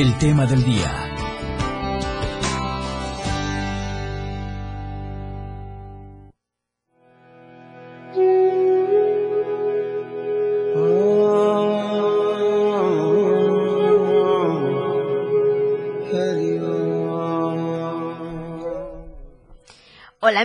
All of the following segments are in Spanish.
el tema del día.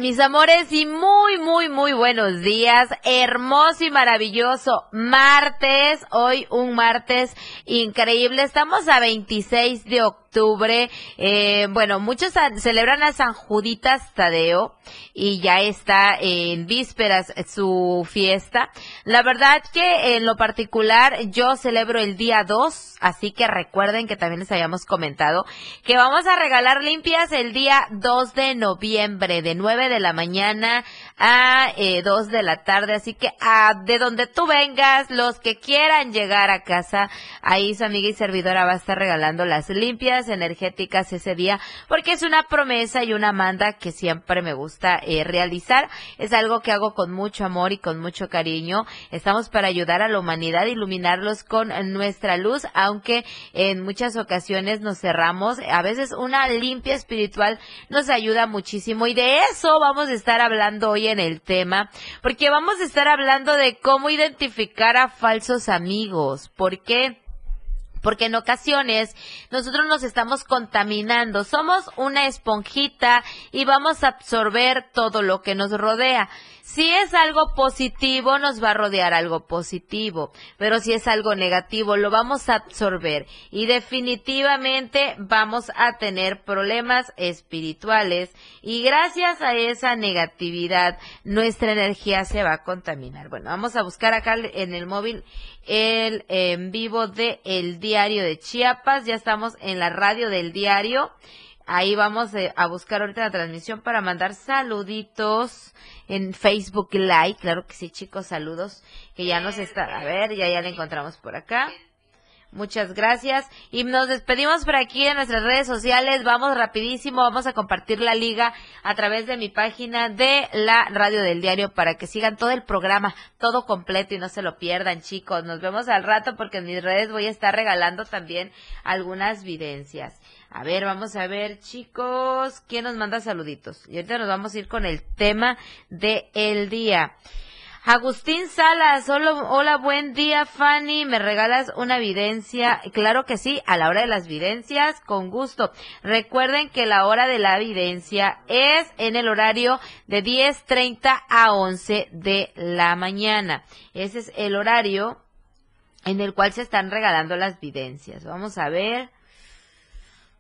Mis amores y muy muy muy buenos días, hermoso y maravilloso martes, hoy un martes increíble, estamos a 26 de octubre octubre. Eh, bueno, muchos celebran a San Juditas Tadeo y ya está en vísperas su fiesta. La verdad que en lo particular yo celebro el día 2, así que recuerden que también les habíamos comentado que vamos a regalar limpias el día 2 de noviembre de 9 de la mañana a eh, 2 de la tarde, así que a, de donde tú vengas, los que quieran llegar a casa, ahí su amiga y servidora va a estar regalando las limpias energéticas ese día, porque es una promesa y una manda que siempre me gusta eh, realizar. Es algo que hago con mucho amor y con mucho cariño. Estamos para ayudar a la humanidad, iluminarlos con nuestra luz, aunque en muchas ocasiones nos cerramos. A veces una limpia espiritual nos ayuda muchísimo y de eso vamos a estar hablando hoy en el tema, porque vamos a estar hablando de cómo identificar a falsos amigos. ¿Por qué? porque en ocasiones nosotros nos estamos contaminando, somos una esponjita y vamos a absorber todo lo que nos rodea. Si es algo positivo, nos va a rodear algo positivo, pero si es algo negativo, lo vamos a absorber y definitivamente vamos a tener problemas espirituales y gracias a esa negatividad nuestra energía se va a contaminar. Bueno, vamos a buscar acá en el móvil el en vivo de El Diario de Chiapas, ya estamos en la radio del diario. Ahí vamos eh, a buscar ahorita la transmisión para mandar saluditos en Facebook Live. Claro que sí, chicos, saludos. Que ya nos está. A ver, ya, ya la encontramos por acá. Muchas gracias. Y nos despedimos por aquí en nuestras redes sociales. Vamos rapidísimo. Vamos a compartir la liga a través de mi página de la radio del diario para que sigan todo el programa, todo completo y no se lo pierdan, chicos. Nos vemos al rato porque en mis redes voy a estar regalando también algunas videncias. A ver, vamos a ver, chicos, ¿quién nos manda saluditos? Y ahorita nos vamos a ir con el tema de el día. Agustín Salas, hola, hola, buen día, Fanny. ¿Me regalas una evidencia? Claro que sí, a la hora de las evidencias, con gusto. Recuerden que la hora de la evidencia es en el horario de 10.30 a 11 de la mañana. Ese es el horario en el cual se están regalando las evidencias. Vamos a ver.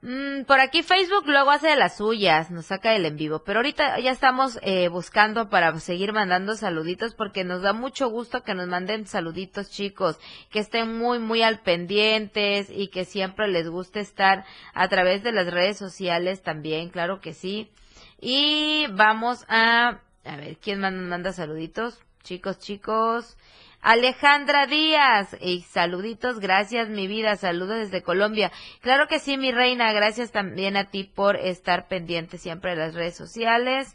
Mm, por aquí Facebook luego hace de las suyas, nos saca el en vivo, pero ahorita ya estamos eh, buscando para seguir mandando saluditos porque nos da mucho gusto que nos manden saluditos chicos, que estén muy muy al pendientes y que siempre les guste estar a través de las redes sociales también, claro que sí. Y vamos a, a ver, ¿quién manda saluditos? Chicos, chicos. Alejandra Díaz, y saluditos, gracias mi vida, saludos desde Colombia. Claro que sí, mi reina, gracias también a ti por estar pendiente siempre de las redes sociales.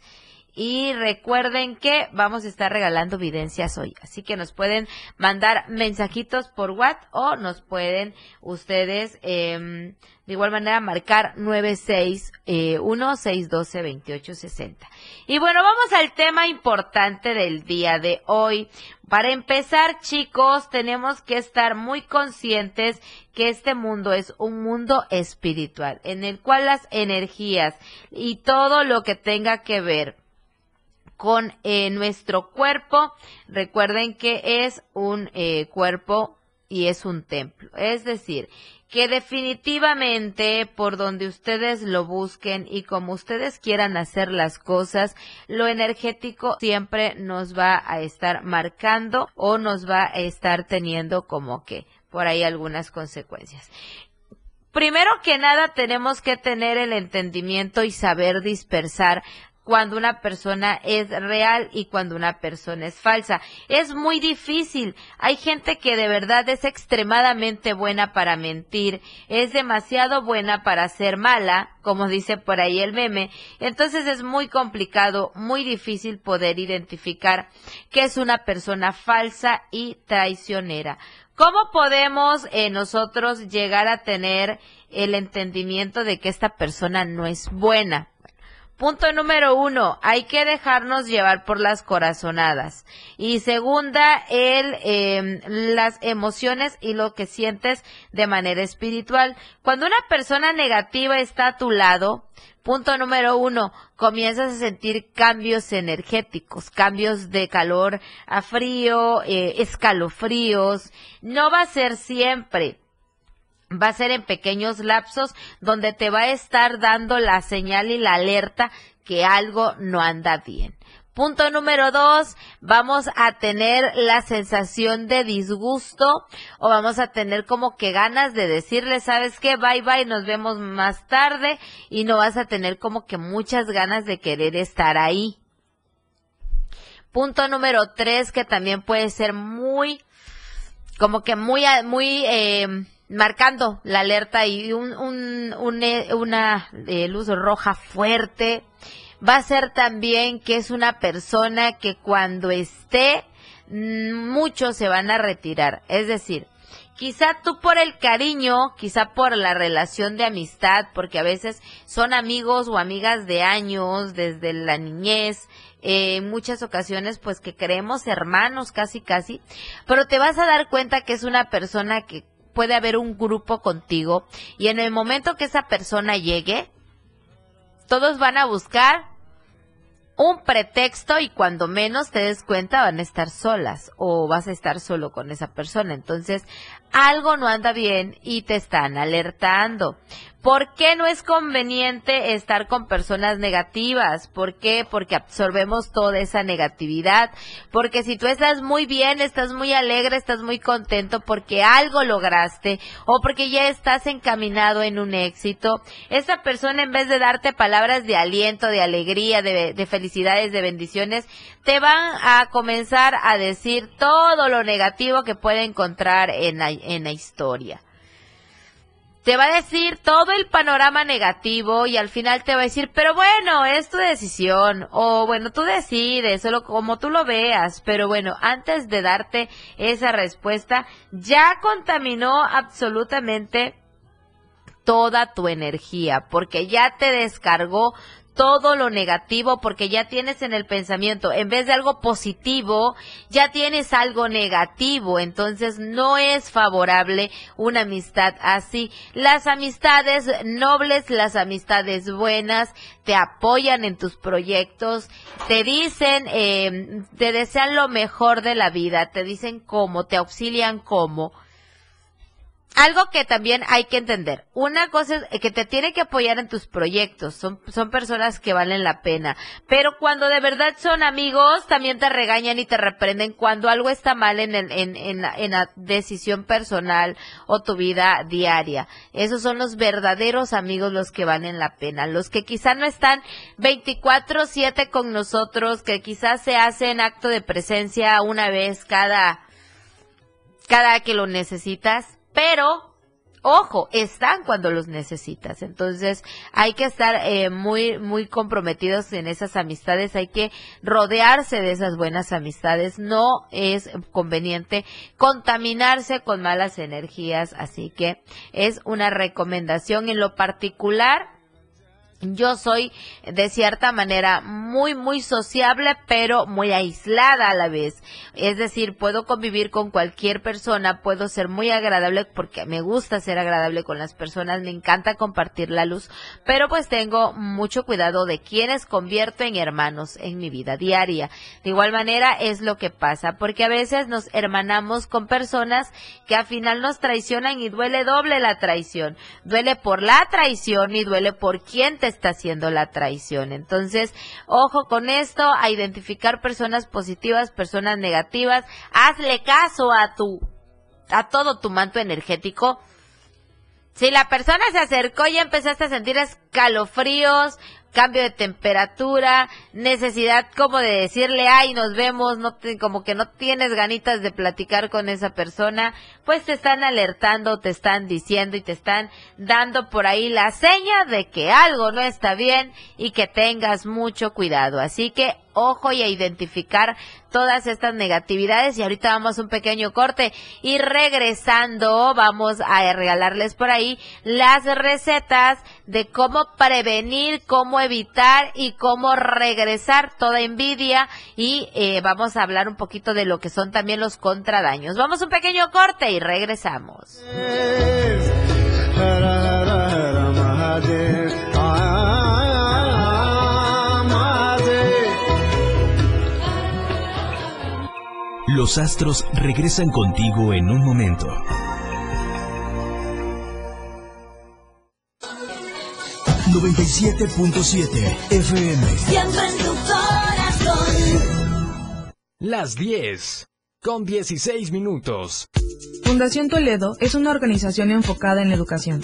Y recuerden que vamos a estar regalando evidencias hoy. Así que nos pueden mandar mensajitos por WhatsApp o nos pueden ustedes eh, de igual manera, marcar 961-612-2860. Y bueno, vamos al tema importante del día de hoy. Para empezar, chicos, tenemos que estar muy conscientes que este mundo es un mundo espiritual, en el cual las energías y todo lo que tenga que ver con eh, nuestro cuerpo, recuerden que es un eh, cuerpo y es un templo. Es decir, que definitivamente por donde ustedes lo busquen y como ustedes quieran hacer las cosas, lo energético siempre nos va a estar marcando o nos va a estar teniendo como que por ahí algunas consecuencias. primero que nada tenemos que tener el entendimiento y saber dispersar cuando una persona es real y cuando una persona es falsa. Es muy difícil. Hay gente que de verdad es extremadamente buena para mentir, es demasiado buena para ser mala, como dice por ahí el meme. Entonces es muy complicado, muy difícil poder identificar que es una persona falsa y traicionera. ¿Cómo podemos eh, nosotros llegar a tener el entendimiento de que esta persona no es buena? Punto número uno, hay que dejarnos llevar por las corazonadas. Y segunda, el, em, las emociones y lo que sientes de manera espiritual. Cuando una persona negativa está a tu lado, punto número uno, comienzas a sentir cambios energéticos, cambios de calor a frío, eh, escalofríos. No va a ser siempre va a ser en pequeños lapsos donde te va a estar dando la señal y la alerta que algo no anda bien. Punto número dos, vamos a tener la sensación de disgusto o vamos a tener como que ganas de decirle, sabes qué, bye bye, nos vemos más tarde y no vas a tener como que muchas ganas de querer estar ahí. Punto número tres, que también puede ser muy, como que muy, muy, eh, marcando la alerta y un, un, eh, una eh, luz roja fuerte. Va a ser también que es una persona que cuando esté, mm, muchos se van a retirar. Es decir, quizá tú por el cariño, quizá por la relación de amistad, porque a veces son amigos o amigas de años, desde la niñez, eh, en muchas ocasiones pues que creemos hermanos casi casi, pero te vas a dar cuenta que es una persona que puede haber un grupo contigo y en el momento que esa persona llegue, todos van a buscar un pretexto y cuando menos te des cuenta van a estar solas o vas a estar solo con esa persona. Entonces, algo no anda bien y te están alertando. ¿Por qué no es conveniente estar con personas negativas? ¿Por qué? Porque absorbemos toda esa negatividad. Porque si tú estás muy bien, estás muy alegre, estás muy contento porque algo lograste o porque ya estás encaminado en un éxito, esa persona en vez de darte palabras de aliento, de alegría, de, felicidades, de bendiciones, te van a comenzar a decir todo lo negativo que puede encontrar en en la historia. Te va a decir todo el panorama negativo y al final te va a decir, pero bueno, es tu decisión o bueno, tú decides, solo como tú lo veas, pero bueno, antes de darte esa respuesta, ya contaminó absolutamente toda tu energía, porque ya te descargó todo lo negativo porque ya tienes en el pensamiento, en vez de algo positivo, ya tienes algo negativo. Entonces no es favorable una amistad así. Las amistades nobles, las amistades buenas, te apoyan en tus proyectos, te dicen, eh, te desean lo mejor de la vida, te dicen cómo, te auxilian cómo algo que también hay que entender. Una cosa es que te tiene que apoyar en tus proyectos. Son, son personas que valen la pena. Pero cuando de verdad son amigos, también te regañan y te reprenden cuando algo está mal en, el, en, en, en la decisión personal o tu vida diaria. Esos son los verdaderos amigos los que valen la pena. Los que quizá no están 24-7 con nosotros, que quizás se hacen acto de presencia una vez cada, cada que lo necesitas pero ojo, están cuando los necesitas. Entonces hay que estar eh, muy, muy comprometidos en esas amistades, hay que rodearse de esas buenas amistades. No es conveniente contaminarse con malas energías, así que es una recomendación en lo particular yo soy de cierta manera muy, muy sociable, pero muy aislada a la vez. Es decir, puedo convivir con cualquier persona, puedo ser muy agradable porque me gusta ser agradable con las personas, me encanta compartir la luz, pero pues tengo mucho cuidado de quienes convierto en hermanos en mi vida diaria. De igual manera es lo que pasa, porque a veces nos hermanamos con personas que al final nos traicionan y duele doble la traición. Duele por la traición y duele por quien te está haciendo la traición. Entonces, ojo con esto, a identificar personas positivas, personas negativas, hazle caso a tu, a todo tu manto energético. Si la persona se acercó y empezaste a sentir escalofríos, cambio de temperatura, necesidad como de decirle, ay, nos vemos, no como que no tienes ganitas de platicar con esa persona, pues te están alertando, te están diciendo y te están dando por ahí la seña de que algo no está bien y que tengas mucho cuidado. Así que ojo y a identificar todas estas negatividades y ahorita vamos a un pequeño corte y regresando vamos a regalarles por ahí las recetas de cómo prevenir, cómo evitar y cómo regresar toda envidia y eh, vamos a hablar un poquito de lo que son también los contradaños. Vamos a un pequeño corte y regresamos. Los astros regresan contigo en un momento. ...97.7 FM. Siempre en tu corazón. Las 10. Con 16 minutos. Fundación Toledo es una organización enfocada en la educación.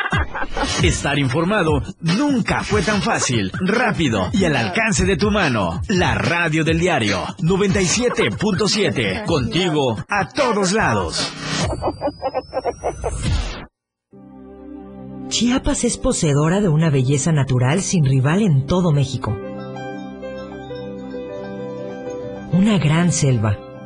Estar informado nunca fue tan fácil, rápido y al alcance de tu mano. La radio del diario 97.7. Contigo a todos lados. Chiapas es poseedora de una belleza natural sin rival en todo México. Una gran selva,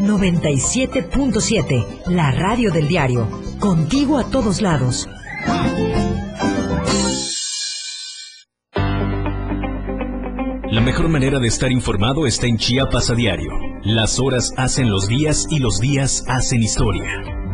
97.7, la radio del diario, contigo a todos lados. La mejor manera de estar informado está en Chiapas a diario. Las horas hacen los días y los días hacen historia.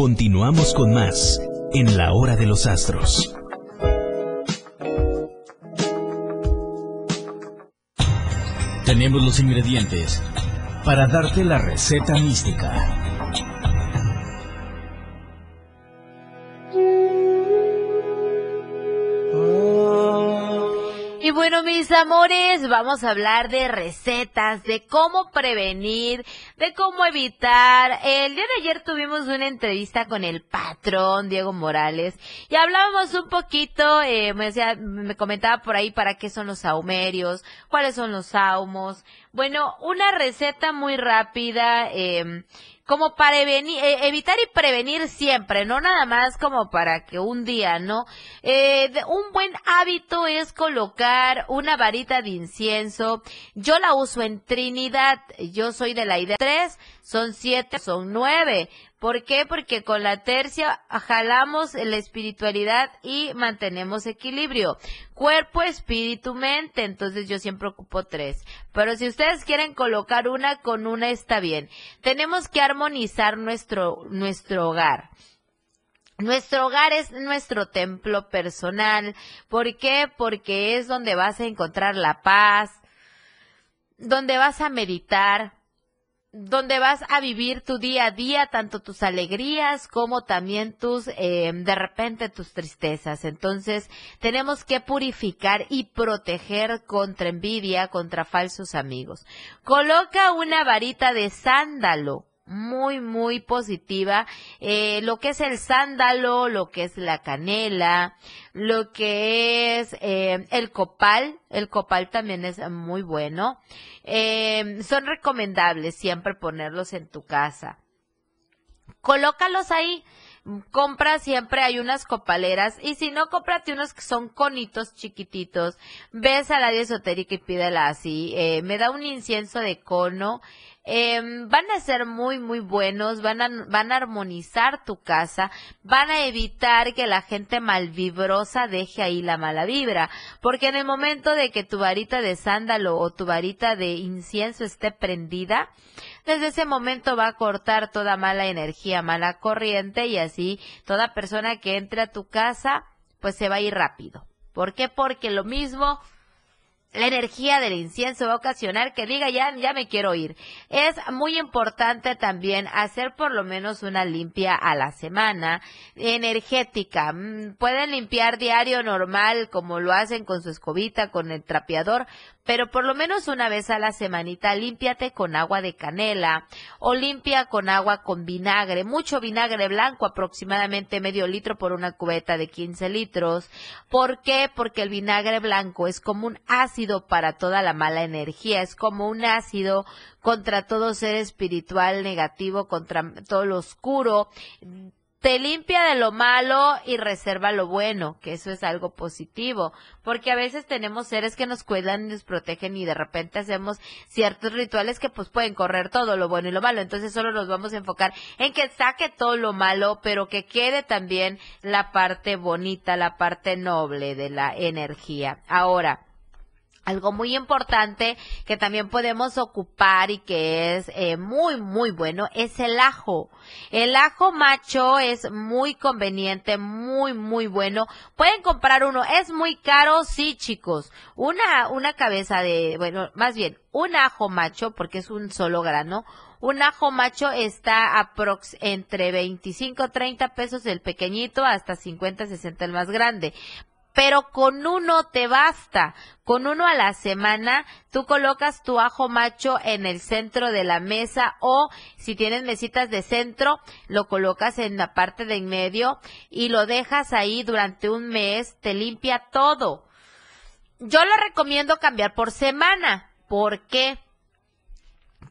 Continuamos con más en la hora de los astros. Tenemos los ingredientes para darte la receta mística. Y bueno, mis amores, vamos a hablar de recetas, de cómo prevenir, de cómo evitar. El día de ayer tuvimos una entrevista con el patrón Diego Morales y hablábamos un poquito, eh, me, decía, me comentaba por ahí para qué son los saumerios, cuáles son los saumos. Bueno, una receta muy rápida, eh, como para eh, evitar y prevenir siempre, no nada más como para que un día, ¿no? Eh, un buen hábito es colocar una varita de incienso. Yo la uso en Trinidad, yo soy de la idea tres, son siete, son nueve, ¿Por qué? Porque con la tercia jalamos la espiritualidad y mantenemos equilibrio. Cuerpo, espíritu, mente. Entonces yo siempre ocupo tres. Pero si ustedes quieren colocar una, con una está bien. Tenemos que armonizar nuestro, nuestro hogar. Nuestro hogar es nuestro templo personal. ¿Por qué? Porque es donde vas a encontrar la paz, donde vas a meditar, donde vas a vivir tu día a día, tanto tus alegrías como también tus, eh, de repente tus tristezas. Entonces, tenemos que purificar y proteger contra envidia, contra falsos amigos. Coloca una varita de sándalo muy, muy positiva. Eh, lo que es el sándalo, lo que es la canela, lo que es eh, el copal. El copal también es muy bueno. Eh, son recomendables siempre ponerlos en tu casa. Colócalos ahí compra siempre hay unas copaleras y si no cómprate unos que son conitos chiquititos ves a la esotérica y pídela así me da un incienso de cono eh, van a ser muy, muy buenos, van a, van a armonizar tu casa, van a evitar que la gente malvibrosa deje ahí la mala vibra, porque en el momento de que tu varita de sándalo o tu varita de incienso esté prendida, desde ese momento va a cortar toda mala energía, mala corriente y así toda persona que entre a tu casa, pues se va a ir rápido. ¿Por qué? Porque lo mismo la energía del incienso va a ocasionar que diga ya, ya me quiero ir. Es muy importante también hacer por lo menos una limpia a la semana, energética. Mm, pueden limpiar diario normal como lo hacen con su escobita, con el trapeador, pero por lo menos una vez a la semanita límpiate con agua de canela o limpia con agua con vinagre, mucho vinagre blanco, aproximadamente medio litro por una cubeta de 15 litros. ¿Por qué? Porque el vinagre blanco es como un ácido para toda la mala energía, es como un ácido contra todo ser espiritual negativo, contra todo lo oscuro te limpia de lo malo y reserva lo bueno, que eso es algo positivo, porque a veces tenemos seres que nos cuidan y nos protegen y de repente hacemos ciertos rituales que pues pueden correr todo lo bueno y lo malo, entonces solo nos vamos a enfocar en que saque todo lo malo, pero que quede también la parte bonita, la parte noble de la energía. Ahora, algo muy importante que también podemos ocupar y que es eh, muy, muy bueno es el ajo. El ajo macho es muy conveniente, muy, muy bueno. Pueden comprar uno. Es muy caro, sí, chicos. Una, una cabeza de, bueno, más bien, un ajo macho, porque es un solo grano. Un ajo macho está aprox entre 25, 30 pesos el pequeñito hasta 50, 60 el más grande pero con uno te basta. Con uno a la semana, tú colocas tu ajo macho en el centro de la mesa o si tienes mesitas de centro, lo colocas en la parte de en medio y lo dejas ahí durante un mes, te limpia todo. Yo le recomiendo cambiar por semana. ¿Por qué?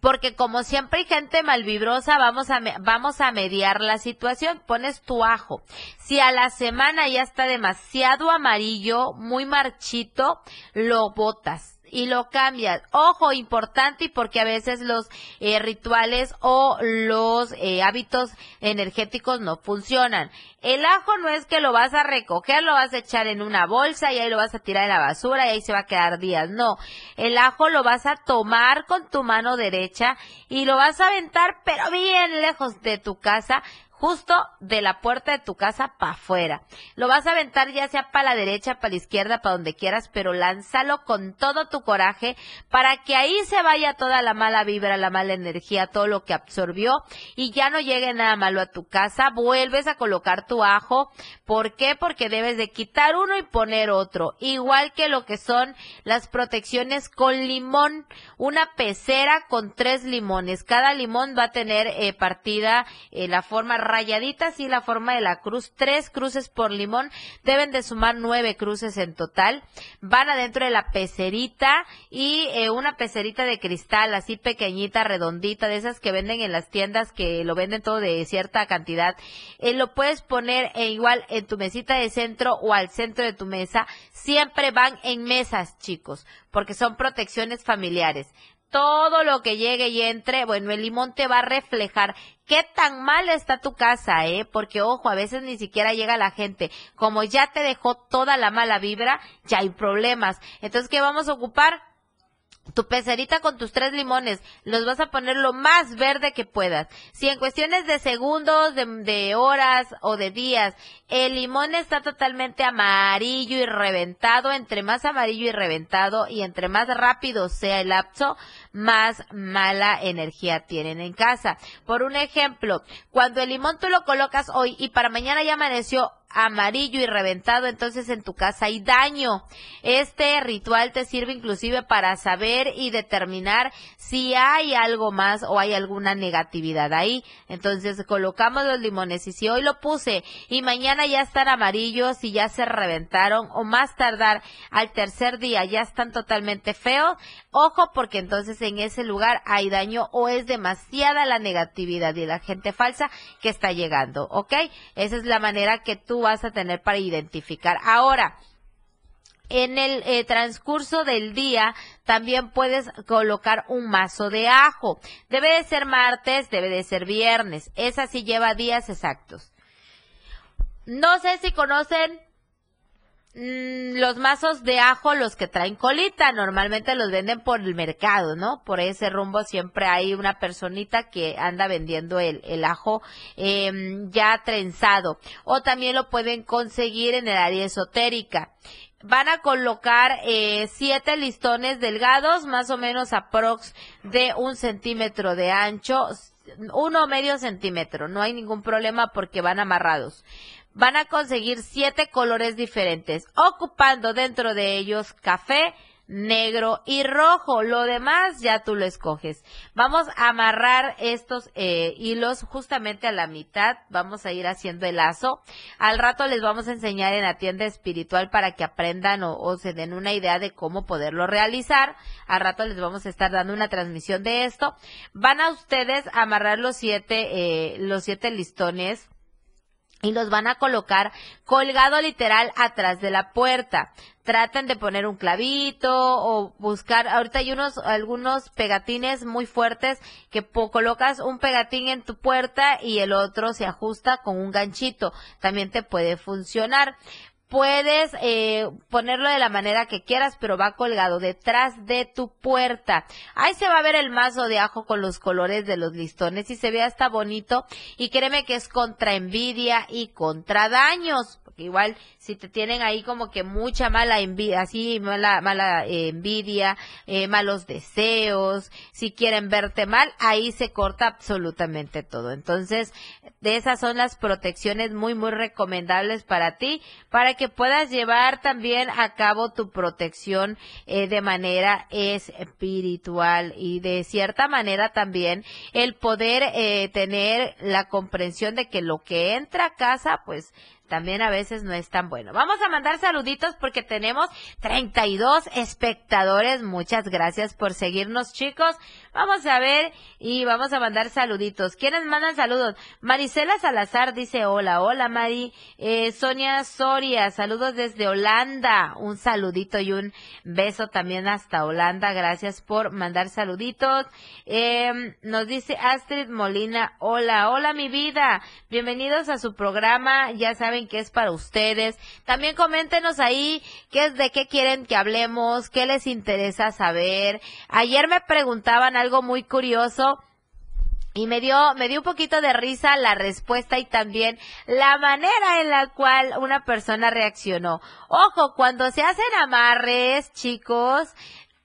Porque como siempre hay gente malvibrosa, vamos a, vamos a mediar la situación. Pones tu ajo. Si a la semana ya está demasiado amarillo, muy marchito, lo botas y lo cambias. Ojo, importante porque a veces los eh, rituales o los eh, hábitos energéticos no funcionan. El ajo no es que lo vas a recoger, lo vas a echar en una bolsa y ahí lo vas a tirar en la basura y ahí se va a quedar días. No, el ajo lo vas a tomar con tu mano derecha y lo vas a aventar pero bien lejos de tu casa justo de la puerta de tu casa para afuera. Lo vas a aventar ya sea para la derecha, para la izquierda, para donde quieras, pero lánzalo con todo tu coraje para que ahí se vaya toda la mala vibra, la mala energía, todo lo que absorbió y ya no llegue nada malo a tu casa. Vuelves a colocar tu ajo. ¿Por qué? Porque debes de quitar uno y poner otro. Igual que lo que son las protecciones con limón. Una pecera con tres limones. Cada limón va a tener eh, partida eh, la forma rayaditas y la forma de la cruz, tres cruces por limón, deben de sumar nueve cruces en total, van adentro de la pecerita y eh, una pecerita de cristal así pequeñita, redondita, de esas que venden en las tiendas que lo venden todo de cierta cantidad, eh, lo puedes poner eh, igual en tu mesita de centro o al centro de tu mesa, siempre van en mesas chicos, porque son protecciones familiares todo lo que llegue y entre, bueno, el limón te va a reflejar qué tan mal está tu casa, ¿eh? Porque ojo, a veces ni siquiera llega la gente. Como ya te dejó toda la mala vibra, ya hay problemas. Entonces, ¿qué vamos a ocupar? Tu pecerita con tus tres limones, los vas a poner lo más verde que puedas. Si en cuestiones de segundos, de, horas o de días, el limón está totalmente amarillo y reventado, entre más amarillo y reventado y entre más rápido sea el lapso, más mala energía tienen en casa. Por un ejemplo, cuando el limón tú lo colocas hoy y para mañana ya amaneció amarillo y reventado, entonces en tu casa hay daño. Este ritual te sirve inclusive para saber y determinar si hay algo más o hay alguna negatividad ahí. Entonces colocamos los limones y si hoy lo puse y mañana ya están amarillos y ya se reventaron o más tardar al tercer día ya están totalmente feos, ojo porque entonces en ese lugar hay daño o es demasiada la negatividad y la gente falsa que está llegando, ¿ok? Esa es la manera que tú vas a tener para identificar. Ahora, en el eh, transcurso del día también puedes colocar un mazo de ajo. Debe de ser martes, debe de ser viernes. Esa sí lleva días exactos. No sé si conocen los mazos de ajo, los que traen colita, normalmente los venden por el mercado, ¿no? Por ese rumbo siempre hay una personita que anda vendiendo el, el ajo em, ya trenzado. O también lo pueden conseguir en el área esotérica. Van a colocar eh, siete listones delgados, más o menos aprox de un centímetro de ancho, uno medio centímetro, no hay ningún problema porque van amarrados van a conseguir siete colores diferentes, ocupando dentro de ellos café, negro y rojo. Lo demás ya tú lo escoges. Vamos a amarrar estos eh, hilos justamente a la mitad. Vamos a ir haciendo el lazo. Al rato les vamos a enseñar en la tienda espiritual para que aprendan o, se den una idea de cómo poderlo realizar. Al rato les vamos a estar dando una transmisión de esto. Van a ustedes amarrar los siete, eh, los siete listones y los van a colocar colgado literal atrás de la puerta. Traten de poner un clavito o buscar, ahorita hay unos, algunos pegatines muy fuertes que colocas un pegatín en tu puerta y el otro se ajusta con un ganchito. También te puede funcionar puedes eh, ponerlo de la manera que quieras, pero va colgado detrás de tu puerta. Ahí se va a ver el mazo de ajo con los colores de los listones y se ve hasta bonito. Y créeme que es contra envidia y contra daños. Igual si te tienen ahí como que mucha mala envidia, así mala, mala eh, envidia, eh, malos deseos, si quieren verte mal, ahí se corta absolutamente todo. Entonces, de esas son las protecciones muy, muy recomendables para ti, para que puedas llevar también a cabo tu protección eh, de manera espiritual y de cierta manera también el poder tener la comprensión de que lo que entra a casa, pues también a veces no es tan bueno. Vamos a mandar saluditos porque tenemos 32 espectadores. Muchas gracias por seguirnos, chicos. Vamos a ver y vamos a mandar saluditos. ¿Quiénes mandan saludos? Marisela Salazar dice hola, hola Mari. Eh, Sonia Soria, saludos desde Holanda. Un saludito y un beso también hasta Holanda. Gracias por mandar saluditos. Eh, nos dice Astrid Molina, hola, hola mi vida. Bienvenidos a su programa. Ya saben que es para ustedes. También coméntenos ahí qué es de qué quieren que hablemos, qué les interesa saber. Ayer me preguntaban algo muy curioso. Y me dio, me dio un poquito de risa la respuesta y también la manera en la cual una persona reaccionó. Ojo, cuando se hacen amarres, chicos,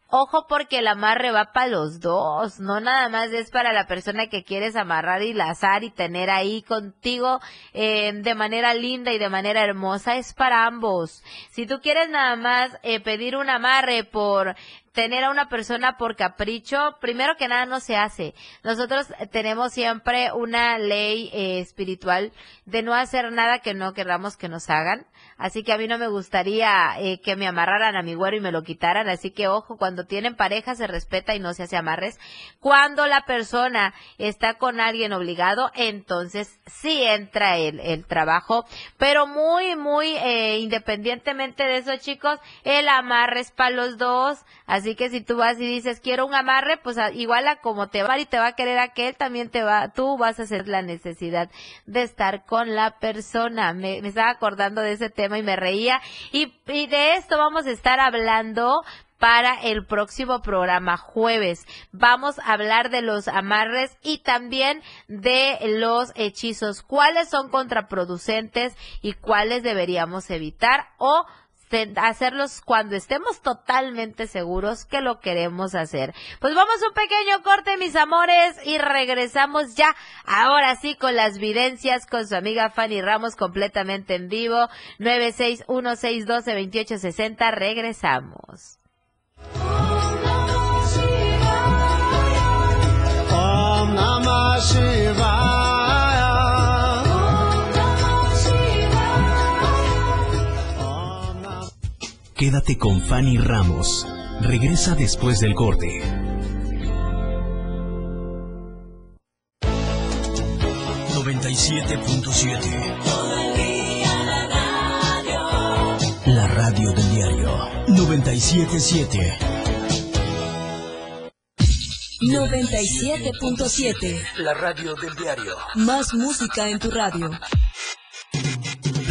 Ojo porque el amarre va para los dos, no nada más es para la persona que quieres amarrar y lazar y tener ahí contigo eh, de manera linda y de manera hermosa, es para ambos. Si tú quieres nada más eh, pedir un amarre por tener a una persona por capricho, primero que nada no se hace. Nosotros tenemos siempre una ley eh, espiritual de no hacer nada que no queramos que nos hagan. Así que a mí no me gustaría eh, que me amarraran a mi güero y me lo quitaran. Así que ojo, cuando tienen pareja se respeta y no se hace amarres. Cuando la persona está con alguien obligado, entonces sí entra el, el trabajo. Pero muy, muy eh, independientemente de eso, chicos, el amarre es para los dos. Así que si tú vas y dices, quiero un amarre, pues a- igual a como te va y te va a querer aquel, también te va, tú vas a hacer la necesidad de estar con la persona. Me, me estaba acordando de ese tema y me reía. Y, y de esto vamos a estar hablando para el próximo programa jueves. Vamos a hablar de los amarres y también de los hechizos. ¿Cuáles son contraproducentes y cuáles deberíamos evitar o te- hacerlos cuando estemos totalmente seguros que lo queremos hacer. Pues vamos a un pequeño corte, mis amores, y regresamos ya, ahora sí, con las videncias con su amiga Fanny Ramos completamente en vivo. 961-612-2860, regresamos. Om Namah Shivaya. Quédate con Fanny Ramos. Regresa después del corte. La radio del diario 977. 97.7. La radio del diario. Más música en tu radio.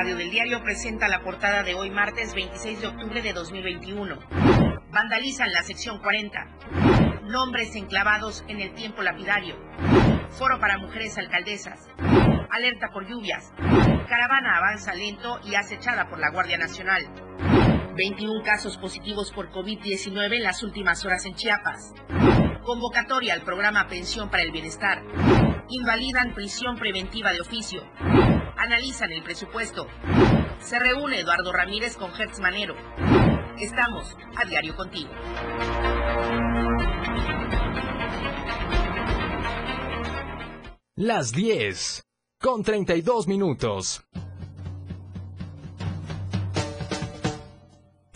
Radio del diario presenta la portada de hoy martes 26 de octubre de 2021. Vandalizan la sección 40. Nombres enclavados en el tiempo lapidario. Foro para mujeres alcaldesas. Alerta por lluvias. Caravana avanza lento y acechada por la Guardia Nacional. 21 casos positivos por COVID-19 en las últimas horas en Chiapas. Convocatoria al programa Pensión para el Bienestar. Invalidan prisión preventiva de oficio. Analizan el presupuesto. Se reúne Eduardo Ramírez con Hertz Manero. Estamos a diario contigo. Las 10 con 32 minutos.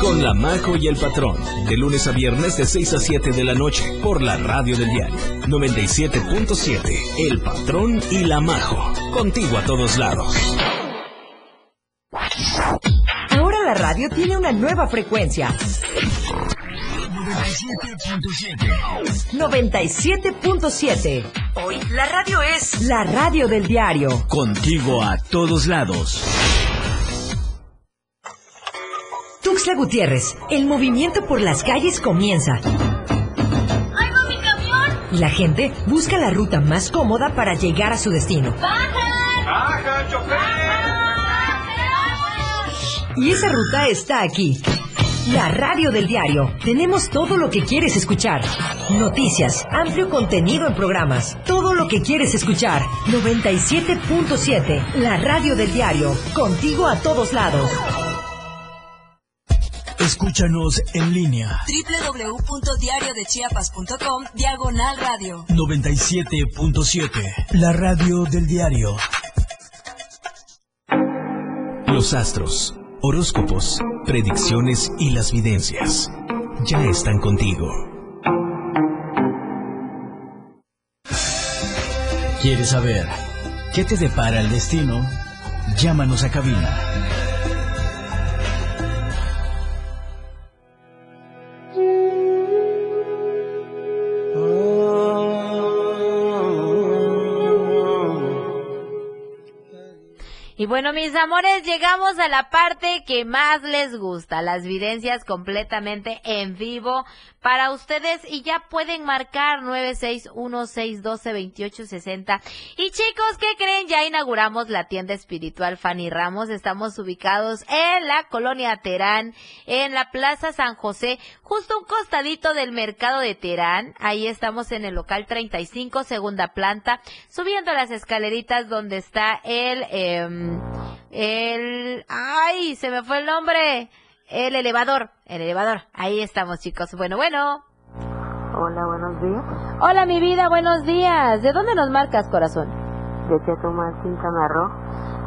con La Majo y el Patrón, de lunes a viernes de 6 a 7 de la noche, por la radio del diario 97.7, El Patrón y La Majo, contigo a todos lados. Ahora la radio tiene una nueva frecuencia. 97.7. Hoy la radio es la radio del diario. Contigo a todos lados. Tuxtla Gutiérrez, el movimiento por las calles comienza. Y la gente busca la ruta más cómoda para llegar a su destino. Y esa ruta está aquí. La radio del diario. Tenemos todo lo que quieres escuchar. Noticias, amplio contenido en programas. Todo lo que quieres escuchar. 97.7. La radio del diario. Contigo a todos lados. Escúchanos en línea www.diariodechiapas.com Diagonal Radio. 97.7. La radio del diario. Los astros, horóscopos, predicciones y las videncias ya están contigo. ¿Quieres saber qué te depara el destino? Llámanos a cabina. Y bueno, mis amores, llegamos a la parte que más les gusta, las videncias completamente en vivo para ustedes y ya pueden marcar 961-612-2860. Y chicos, ¿qué creen? Ya inauguramos la tienda espiritual Fanny Ramos. Estamos ubicados en la colonia Terán, en la Plaza San José, justo un costadito del mercado de Terán. Ahí estamos en el local 35, segunda planta, subiendo las escaleritas donde está el... Eh, el, ay, se me fue el nombre, el elevador, el elevador, ahí estamos chicos, bueno, bueno. Hola, buenos días. Hola mi vida, buenos días, ¿de dónde nos marcas corazón? De Chetumal, Quintana Roo.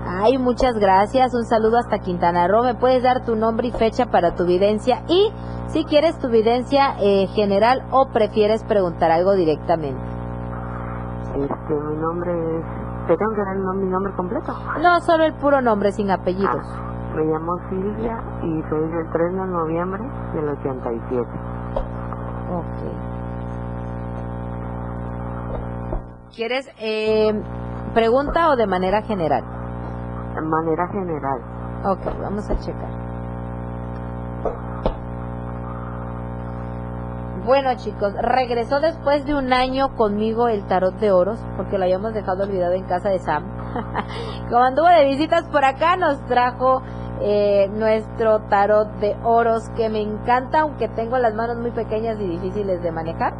Ay, muchas gracias, un saludo hasta Quintana Roo, ¿me puedes dar tu nombre y fecha para tu videncia? Y si quieres tu videncia eh, general o prefieres preguntar algo directamente. Este, mi nombre es ¿Te tengo que dar mi nombre completo? No, solo el puro nombre, sin apellidos. Ah, me llamo Silvia y soy del 3 de noviembre del 87. Ok. ¿Quieres eh, pregunta o de manera general? De manera general. Ok, vamos a checar. Bueno chicos, regresó después de un año conmigo el tarot de oros, porque lo habíamos dejado olvidado en casa de Sam. Como anduvo de visitas por acá, nos trajo eh, nuestro tarot de oros, que me encanta, aunque tengo las manos muy pequeñas y difíciles de manejar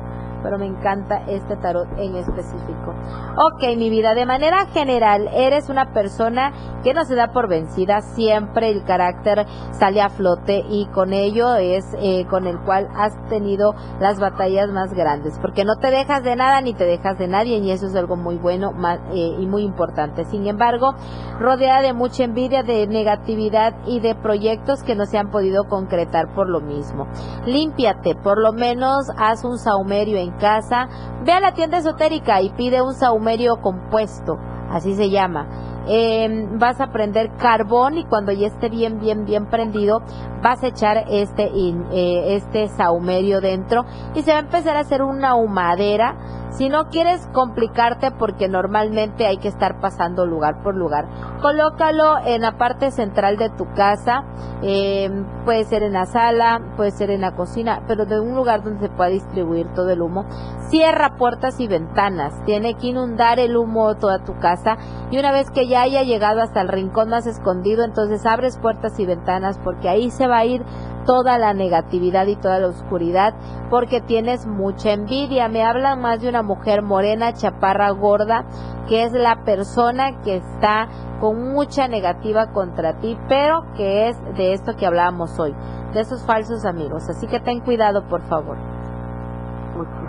pero me encanta este tarot en específico. Ok, mi vida, de manera general, eres una persona que no se da por vencida, siempre el carácter sale a flote y con ello es eh, con el cual has tenido las batallas más grandes, porque no te dejas de nada ni te dejas de nadie y eso es algo muy bueno eh, y muy importante. Sin embargo, rodeada de mucha envidia, de negatividad y de proyectos que no se han podido concretar por lo mismo. Límpiate, por lo menos haz un saumerio en casa, ve a la tienda esotérica y pide un saumerio compuesto, así se llama. Em, vas a prender carbón y cuando ya esté bien, bien, bien prendido, vas a echar este, eh, este saumerio dentro y se va a empezar a hacer una humadera. Si no quieres complicarte porque normalmente hay que estar pasando lugar por lugar, colócalo en la parte central de tu casa, eh, puede ser en la sala, puede ser en la cocina, pero de un lugar donde se pueda distribuir todo el humo. Cierra puertas y ventanas, tiene que inundar el humo toda tu casa y una vez que ya haya llegado hasta el rincón más escondido, entonces abres puertas y ventanas porque ahí se va a ir toda la negatividad y toda la oscuridad porque tienes mucha envidia. Me hablan más de una mujer morena, chaparra, gorda, que es la persona que está con mucha negativa contra ti, pero que es de esto que hablábamos hoy, de esos falsos amigos. Así que ten cuidado, por favor.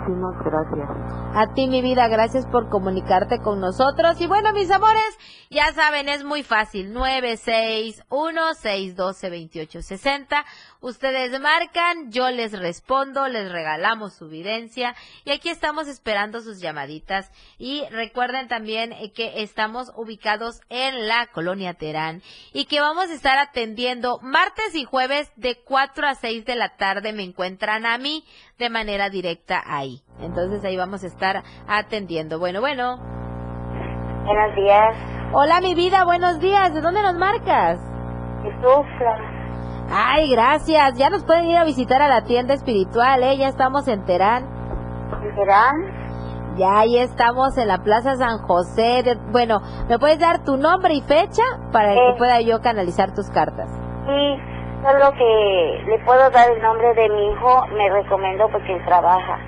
Muchísimas gracias. A ti, mi vida, gracias por comunicarte con nosotros. Y bueno, mis amores, ya saben, es muy fácil. 961-612-2860. Ustedes marcan, yo les respondo, les regalamos su videncia. Y aquí estamos esperando sus llamaditas. Y recuerden también eh, que estamos ubicados en la colonia Terán. Y que vamos a estar atendiendo martes y jueves de 4 a 6 de la tarde. Me encuentran a mí de manera directa ahí. Entonces ahí vamos a estar atendiendo. Bueno, bueno. Buenos días. Hola, mi vida, buenos días. ¿De dónde nos marcas? Ay, gracias. Ya nos pueden ir a visitar a la tienda espiritual, ¿eh? Ya estamos en Terán. ¿En Terán? Ya ahí estamos en la Plaza San José. De... Bueno, ¿me puedes dar tu nombre y fecha para que pueda yo canalizar tus cartas? Sí, solo que le puedo dar el nombre de mi hijo, me recomiendo porque él trabaja.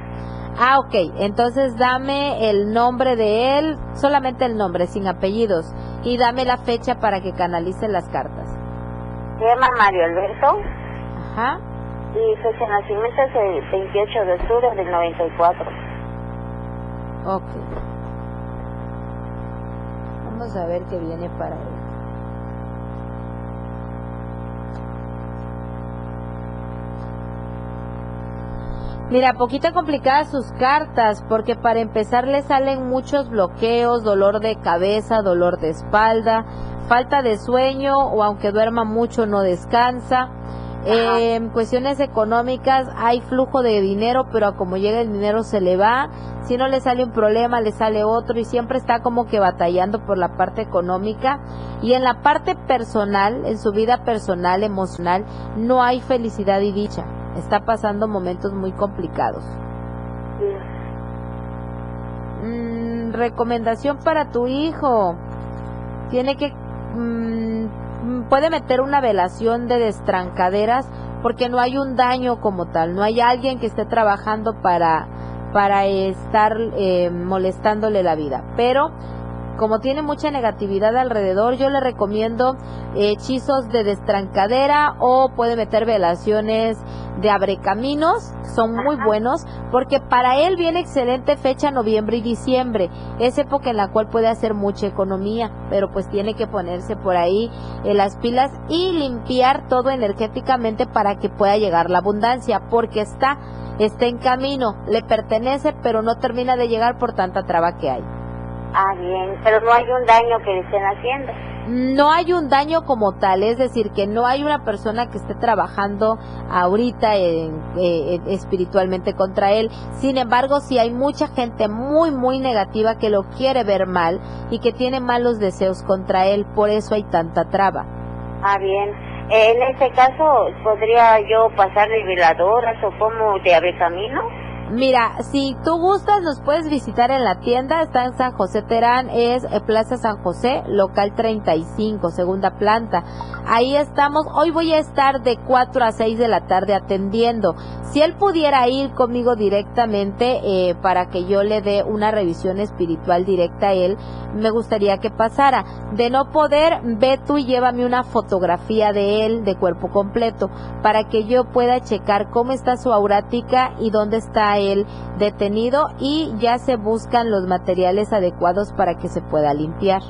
Ah, ok. Entonces dame el nombre de él, solamente el nombre, sin apellidos. Y dame la fecha para que canalice las cartas. Se llama Mario Alberto. Ajá. Y fecha de nacimiento es el 28 de octubre del 94. Ok. Vamos a ver qué viene para él. Mira, poquito complicadas sus cartas, porque para empezar le salen muchos bloqueos, dolor de cabeza, dolor de espalda, falta de sueño o aunque duerma mucho no descansa. Eh, en cuestiones económicas hay flujo de dinero, pero a como llega el dinero se le va. Si no le sale un problema, le sale otro y siempre está como que batallando por la parte económica. Y en la parte personal, en su vida personal, emocional, no hay felicidad y dicha. Está pasando momentos muy complicados. Mm, recomendación para tu hijo. Tiene que mm, puede meter una velación de destrancaderas porque no hay un daño como tal, no hay alguien que esté trabajando para para estar eh, molestándole la vida, pero como tiene mucha negatividad alrededor, yo le recomiendo hechizos de destrancadera o puede meter velaciones de abrecaminos, son muy buenos porque para él viene excelente fecha noviembre y diciembre, es época en la cual puede hacer mucha economía, pero pues tiene que ponerse por ahí en las pilas y limpiar todo energéticamente para que pueda llegar la abundancia, porque está está en camino, le pertenece, pero no termina de llegar por tanta traba que hay. Ah, bien, pero no hay un daño que le estén haciendo. No hay un daño como tal, es decir, que no hay una persona que esté trabajando ahorita en- eh, espiritualmente contra él. Sin embargo, sí hay mucha gente muy, muy negativa que lo quiere ver mal y que tiene malos deseos contra él, por eso hay tanta traba. Ah, bien. En este caso, ¿podría yo pasarle veladoras o como de abre camino? Mira, si tú gustas, nos puedes visitar en la tienda. Está en San José Terán, es eh, Plaza San José, local 35, segunda planta. Ahí estamos. Hoy voy a estar de 4 a 6 de la tarde atendiendo. Si él pudiera ir conmigo directamente eh, para que yo le dé una revisión espiritual directa a él, me gustaría que pasara. De no poder, ve tú y llévame una fotografía de él de cuerpo completo para que yo pueda checar cómo está su aurática y dónde está él detenido y ya se buscan los materiales adecuados para que se pueda limpiar.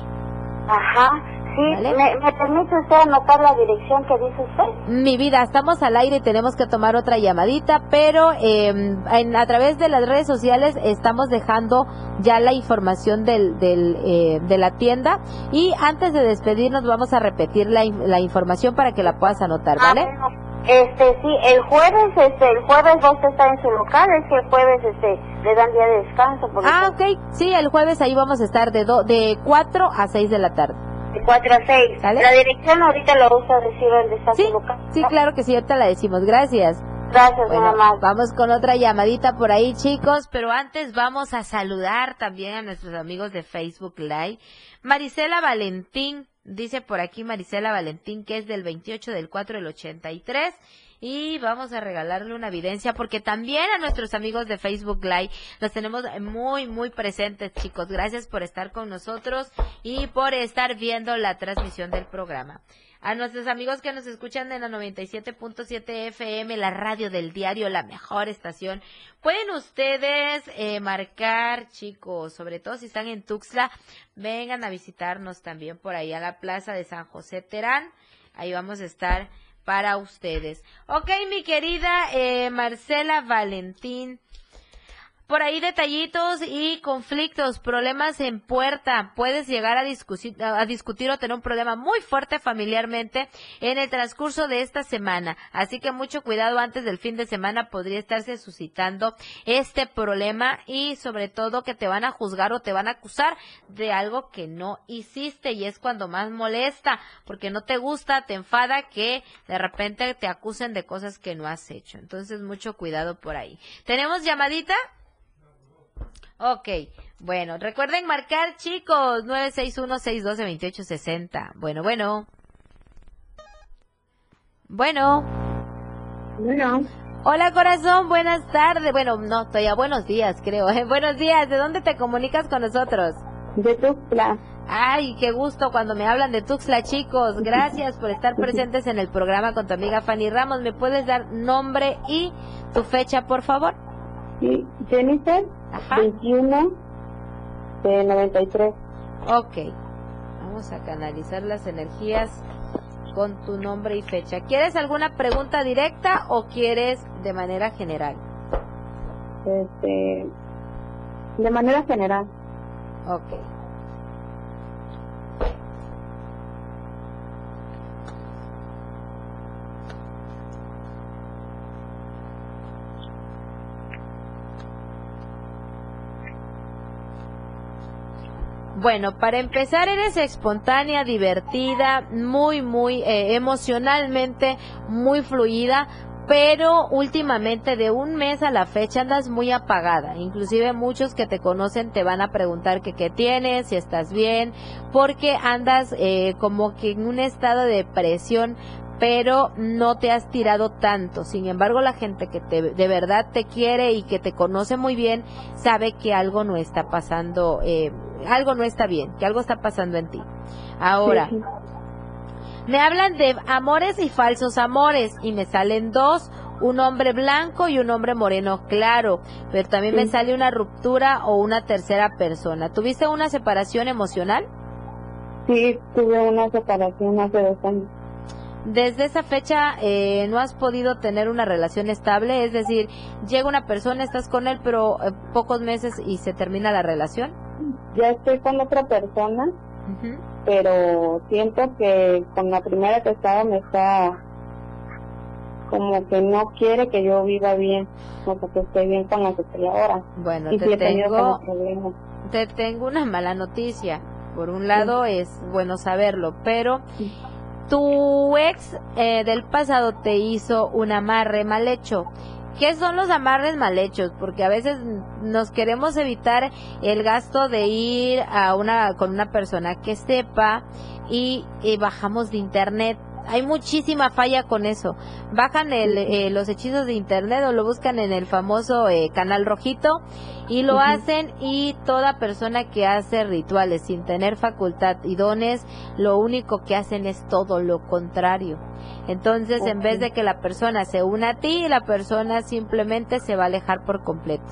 Ajá. Sí, ¿Vale? ¿Me, ¿me permite usted anotar la dirección que dice usted? Mi vida, estamos al aire y tenemos que tomar otra llamadita, pero eh, en, a través de las redes sociales estamos dejando ya la información del, del, eh, de la tienda y antes de despedirnos vamos a repetir la, in- la información para que la puedas anotar, ¿vale? Ah, bueno. Este, sí, el jueves, este, el jueves va usted a estar en su local, es que el jueves, este, le dan día de descanso. Ah, ok, sí, el jueves ahí vamos a estar de, do, de 4 a 6 de la tarde. De 4 a 6. ¿Sale? La dirección ahorita la usa decir dónde está Sí, su local. sí, claro que sí, ahorita la decimos, gracias. Gracias, Bueno, nada más. vamos con otra llamadita por ahí, chicos, pero antes vamos a saludar también a nuestros amigos de Facebook Live. Marisela Valentín, dice por aquí Marisela Valentín, que es del 28 del 4 del 83. Y vamos a regalarle una evidencia porque también a nuestros amigos de Facebook Live los tenemos muy, muy presentes, chicos. Gracias por estar con nosotros y por estar viendo la transmisión del programa. A nuestros amigos que nos escuchan en la 97.7 FM, la radio del diario, la mejor estación, pueden ustedes eh, marcar, chicos, sobre todo si están en Tuxtla, vengan a visitarnos también por ahí a la plaza de San José Terán. Ahí vamos a estar para ustedes. Ok, mi querida eh, Marcela Valentín. Por ahí detallitos y conflictos, problemas en puerta. Puedes llegar a discutir, a discutir o tener un problema muy fuerte familiarmente en el transcurso de esta semana. Así que mucho cuidado antes del fin de semana podría estarse suscitando este problema y sobre todo que te van a juzgar o te van a acusar de algo que no hiciste y es cuando más molesta porque no te gusta, te enfada que de repente te acusen de cosas que no has hecho. Entonces mucho cuidado por ahí. ¿Tenemos llamadita? Ok, bueno, recuerden marcar chicos, 961-612-2860. Bueno, bueno. Bueno. Bueno. Hola corazón, buenas tardes. Bueno, no, todavía buenos días creo. ¿eh? Buenos días, ¿de dónde te comunicas con nosotros? De Tuxtla. Ay, qué gusto cuando me hablan de Tuxtla, chicos. Gracias por estar presentes en el programa con tu amiga Fanny Ramos. ¿Me puedes dar nombre y tu fecha, por favor? Sí, Jennifer, 21 de 93. Ok. Vamos a canalizar las energías con tu nombre y fecha. ¿Quieres alguna pregunta directa o quieres de manera general? Este, de manera general. Ok. Bueno, para empezar eres espontánea, divertida, muy, muy eh, emocionalmente, muy fluida, pero últimamente de un mes a la fecha andas muy apagada. Inclusive muchos que te conocen te van a preguntar que qué tienes, si estás bien, porque andas eh, como que en un estado de depresión pero no te has tirado tanto. Sin embargo, la gente que te, de verdad te quiere y que te conoce muy bien sabe que algo no está pasando, eh, algo no está bien, que algo está pasando en ti. Ahora, me hablan de amores y falsos amores y me salen dos, un hombre blanco y un hombre moreno claro, pero también me sale una ruptura o una tercera persona. ¿Tuviste una separación emocional? Sí, tuve una separación hace dos años. Desde esa fecha eh, no has podido tener una relación estable, es decir, llega una persona, estás con él, pero eh, pocos meses y se termina la relación. Ya estoy con otra persona, pero siento que con la primera que estaba me está como que no quiere que yo viva bien, como que esté bien con la que estoy ahora. Bueno, y te tengo, te tengo una mala noticia. Por un lado es bueno saberlo, pero tu ex eh, del pasado te hizo un amarre mal hecho. ¿Qué son los amarres mal hechos? Porque a veces nos queremos evitar el gasto de ir a una con una persona que sepa y, y bajamos de internet. Hay muchísima falla con eso. Bajan el, eh, los hechizos de internet o lo buscan en el famoso eh, canal rojito y lo hacen y toda persona que hace rituales sin tener facultad y dones, lo único que hacen es todo lo contrario. Entonces, en vez de que la persona se una a ti, la persona simplemente se va a alejar por completo.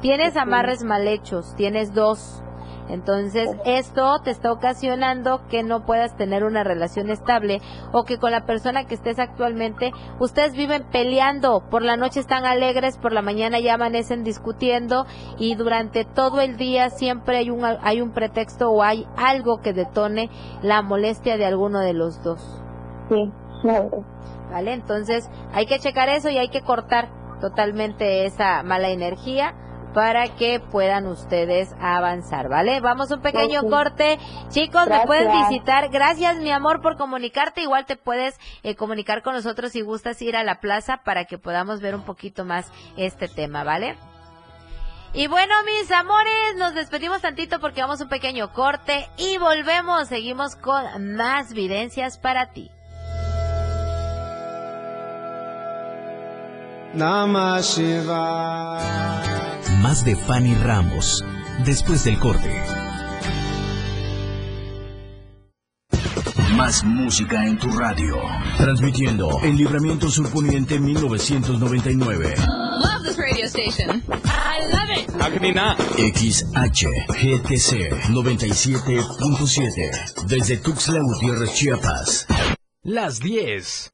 Tienes amarres mal hechos, tienes dos. Entonces, esto te está ocasionando que no puedas tener una relación estable o que con la persona que estés actualmente, ustedes viven peleando, por la noche están alegres, por la mañana ya amanecen discutiendo y durante todo el día siempre hay un, hay un pretexto o hay algo que detone la molestia de alguno de los dos. Sí, claro. ¿Vale? Entonces, hay que checar eso y hay que cortar totalmente esa mala energía para que puedan ustedes avanzar, ¿vale? Vamos a un pequeño corte. Chicos, me pueden visitar. Gracias, mi amor, por comunicarte. Igual te puedes eh, comunicar con nosotros si gustas ir a la plaza para que podamos ver un poquito más este tema, ¿vale? Y bueno, mis amores, nos despedimos tantito porque vamos a un pequeño corte y volvemos. Seguimos con más videncias para ti. Namah Shivaya. Más de Fanny Ramos, después del corte. Más música en tu radio. Transmitiendo en Libramiento Surponiente 1999. Love this radio station. I love it. XHGTC 97.7. Desde Tuxtla Gutiérrez, Chiapas. Las 10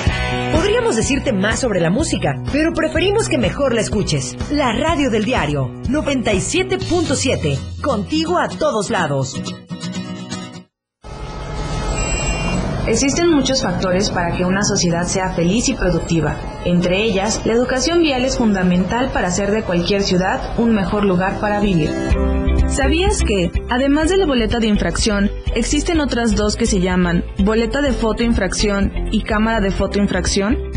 Podríamos decirte más sobre la música, pero preferimos que mejor la escuches. La radio del diario 97.7, contigo a todos lados. Existen muchos factores para que una sociedad sea feliz y productiva. Entre ellas, la educación vial es fundamental para hacer de cualquier ciudad un mejor lugar para vivir. ¿Sabías que, además de la boleta de infracción, existen otras dos que se llaman boleta de fotoinfracción y cámara de fotoinfracción?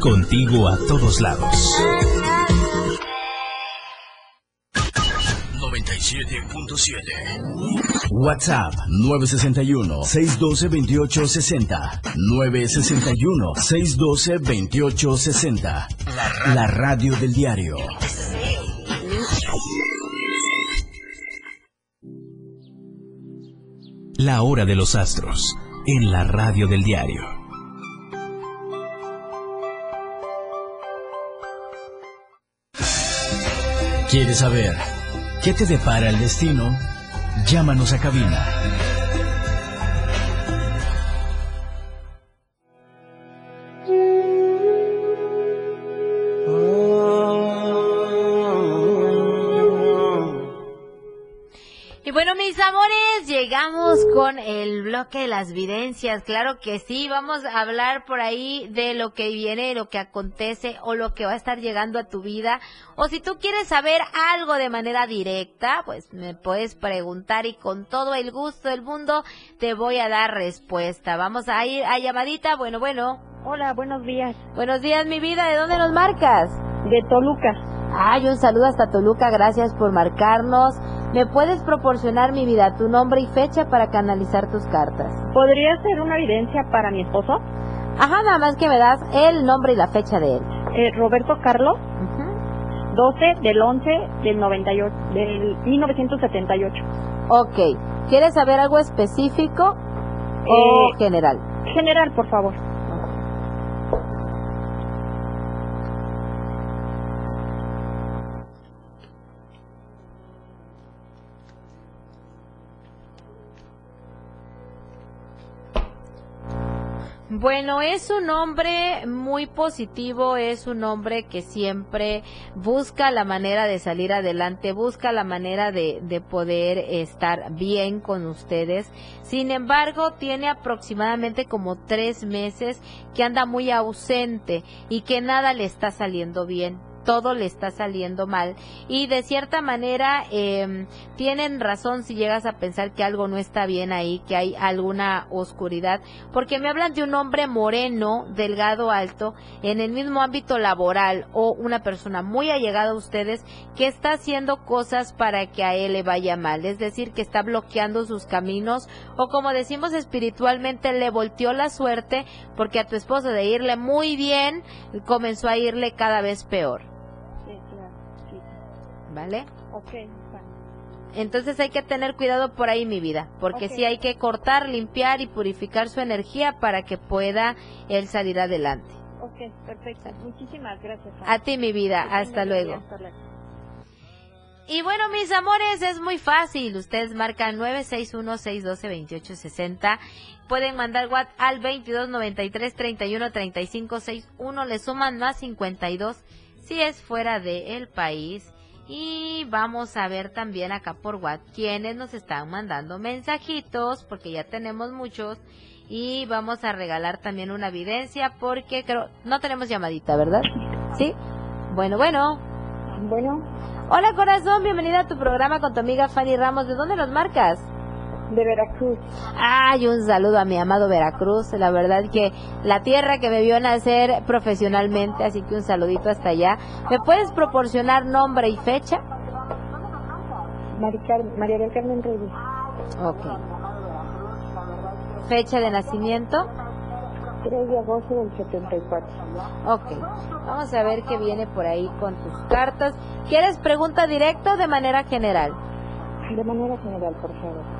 Contigo a todos lados. 97.7 WhatsApp 961-612-2860 961-612-2860 la, la radio del diario. La hora de los astros en la radio del diario ¿Quieres saber qué te depara el destino? Llámanos a cabina. Bloque de las videncias. Claro que sí, vamos a hablar por ahí de lo que viene, lo que acontece o lo que va a estar llegando a tu vida. O si tú quieres saber algo de manera directa, pues me puedes preguntar y con todo el gusto del mundo te voy a dar respuesta. Vamos a ir a llamadita. Bueno, bueno. Hola, buenos días. Buenos días, mi vida. ¿De dónde nos marcas? De Toluca. Ay, un saludo hasta Toluca. Gracias por marcarnos. ¿Me puedes proporcionar, mi vida, tu nombre y fecha para canalizar tus cartas? ¿Podría ser una evidencia para mi esposo? Ajá, nada más que me das el nombre y la fecha de él. Eh, Roberto Carlos, 12 del 11 del 98, del 1978. Ok. ¿Quieres saber algo específico o Eh, general? General, por favor. Bueno, es un hombre muy positivo, es un hombre que siempre busca la manera de salir adelante, busca la manera de, de poder estar bien con ustedes. Sin embargo, tiene aproximadamente como tres meses que anda muy ausente y que nada le está saliendo bien todo le está saliendo mal y de cierta manera eh, tienen razón si llegas a pensar que algo no está bien ahí, que hay alguna oscuridad, porque me hablan de un hombre moreno, delgado, alto, en el mismo ámbito laboral o una persona muy allegada a ustedes que está haciendo cosas para que a él le vaya mal, es decir, que está bloqueando sus caminos o como decimos espiritualmente le volteó la suerte porque a tu esposo de irle muy bien comenzó a irle cada vez peor. ¿Vale? Ok. Entonces hay que tener cuidado por ahí, mi vida, porque Ok. sí hay que cortar, limpiar y purificar su energía para que pueda él salir adelante. Ok, perfecto. Muchísimas gracias. A ti, mi vida, hasta luego. hasta luego. Y bueno, mis amores, es muy fácil. Ustedes marcan 961-612-2860. Pueden mandar WhatsApp al 2293-313561. Le suman más 52 si es fuera del país. Y vamos a ver también acá por WhatsApp quienes nos están mandando mensajitos, porque ya tenemos muchos. Y vamos a regalar también una evidencia, porque creo, no tenemos llamadita, ¿verdad? ¿Sí? Bueno, bueno. Bueno. Hola corazón, bienvenida a tu programa con tu amiga Fanny Ramos. ¿De dónde nos marcas? De Veracruz. Ay, un saludo a mi amado Veracruz. La verdad que la tierra que me vio nacer profesionalmente, así que un saludito hasta allá. ¿Me puedes proporcionar nombre y fecha? María del Carmen Reyes. Ok. Fecha de nacimiento. 3 de agosto del 74. Ok. Vamos a ver qué viene por ahí con tus cartas. ¿Quieres pregunta directa o de manera general? De manera general, por favor.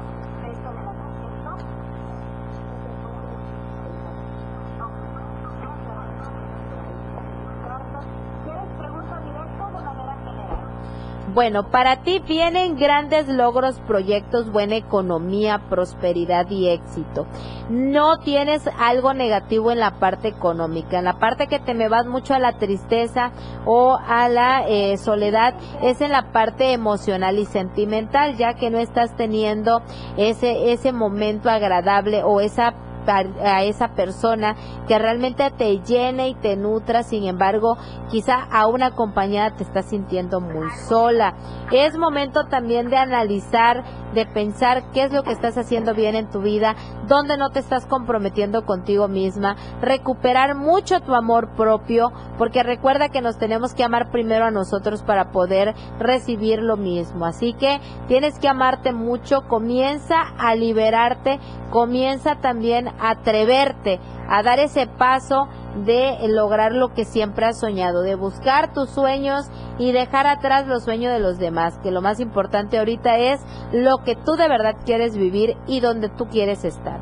Bueno, para ti vienen grandes logros, proyectos, buena economía, prosperidad y éxito. No tienes algo negativo en la parte económica. En la parte que te me vas mucho a la tristeza o a la eh, soledad es en la parte emocional y sentimental, ya que no estás teniendo ese, ese momento agradable o esa a esa persona que realmente te llene y te nutra, sin embargo, quizá a una acompañada te estás sintiendo muy sola. Es momento también de analizar, de pensar qué es lo que estás haciendo bien en tu vida, dónde no te estás comprometiendo contigo misma, recuperar mucho tu amor propio, porque recuerda que nos tenemos que amar primero a nosotros para poder recibir lo mismo. Así que tienes que amarte mucho, comienza a liberarte, comienza también atreverte a dar ese paso de lograr lo que siempre has soñado, de buscar tus sueños y dejar atrás los sueños de los demás, que lo más importante ahorita es lo que tú de verdad quieres vivir y donde tú quieres estar.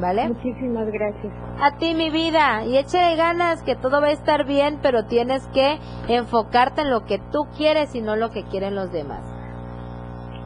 ¿Vale? Muchísimas gracias. A ti, mi vida, y de ganas, que todo va a estar bien, pero tienes que enfocarte en lo que tú quieres y no lo que quieren los demás.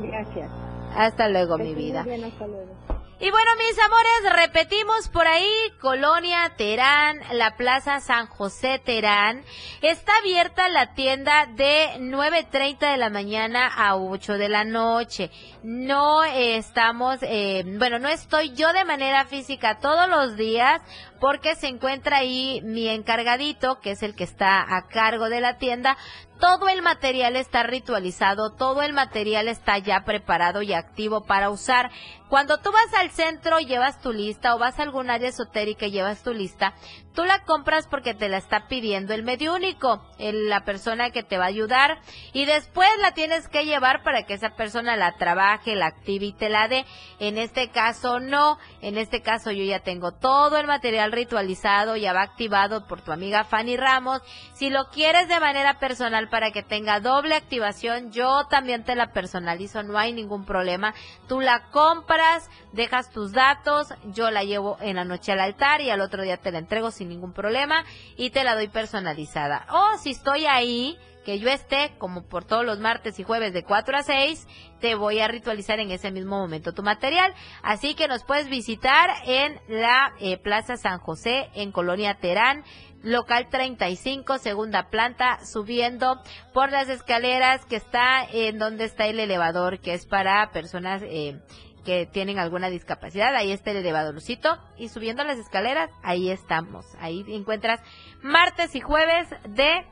Gracias. Hasta luego, mi vida. Bien, hasta luego. Y bueno, mis amores, repetimos por ahí, Colonia Terán, la Plaza San José Terán. Está abierta la tienda de 9.30 de la mañana a 8 de la noche. No estamos, eh, bueno, no estoy yo de manera física todos los días porque se encuentra ahí mi encargadito, que es el que está a cargo de la tienda, todo el material está ritualizado, todo el material está ya preparado y activo para usar. Cuando tú vas al centro, llevas tu lista o vas a algún área esotérica y llevas tu lista, tú la compras porque te la está pidiendo el medio único, la persona que te va a ayudar y después la tienes que llevar para que esa persona la trabaje, la active y te la dé. En este caso no, en este caso yo ya tengo todo el material ritualizado, ya va activado por tu amiga Fanny Ramos. Si lo quieres de manera personal para que tenga doble activación, yo también te la personalizo, no hay ningún problema. Tú la compras, dejas tus datos, yo la llevo en la noche al altar y al otro día te la entrego sin ningún problema y te la doy personalizada. O si estoy ahí, que yo esté, como por todos los martes y jueves de 4 a 6, te voy a ritualizar en ese mismo momento tu material. Así que nos puedes visitar en la eh, Plaza San José, en Colonia Terán local 35, segunda planta, subiendo por las escaleras que está en donde está el elevador, que es para personas eh, que tienen alguna discapacidad. Ahí está el elevadorcito y subiendo las escaleras, ahí estamos. Ahí encuentras martes y jueves de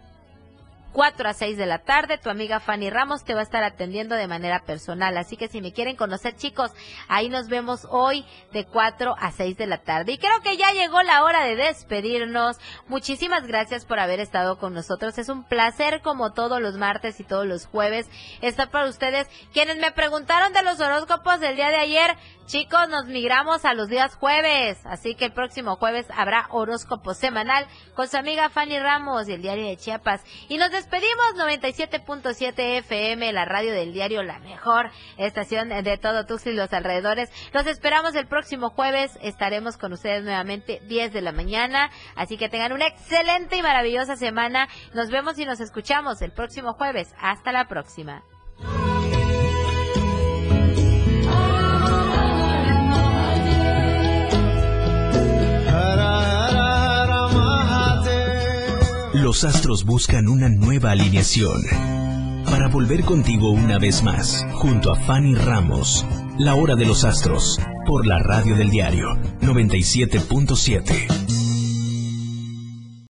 4 a 6 de la tarde. Tu amiga Fanny Ramos te va a estar atendiendo de manera personal. Así que si me quieren conocer, chicos, ahí nos vemos hoy de 4 a 6 de la tarde. Y creo que ya llegó la hora de despedirnos. Muchísimas gracias por haber estado con nosotros. Es un placer, como todos los martes y todos los jueves, estar para ustedes. Quienes me preguntaron de los horóscopos del día de ayer, Chicos, nos migramos a los días jueves, así que el próximo jueves habrá horóscopo semanal con su amiga Fanny Ramos y el diario de Chiapas. Y nos despedimos 97.7 FM, la radio del diario, la mejor estación de todo Tuxtla y los alrededores. Los esperamos el próximo jueves, estaremos con ustedes nuevamente 10 de la mañana, así que tengan una excelente y maravillosa semana. Nos vemos y nos escuchamos el próximo jueves. Hasta la próxima. Los astros buscan una nueva alineación para volver contigo una vez más, junto a Fanny Ramos, la hora de los astros, por la radio del diario 97.7.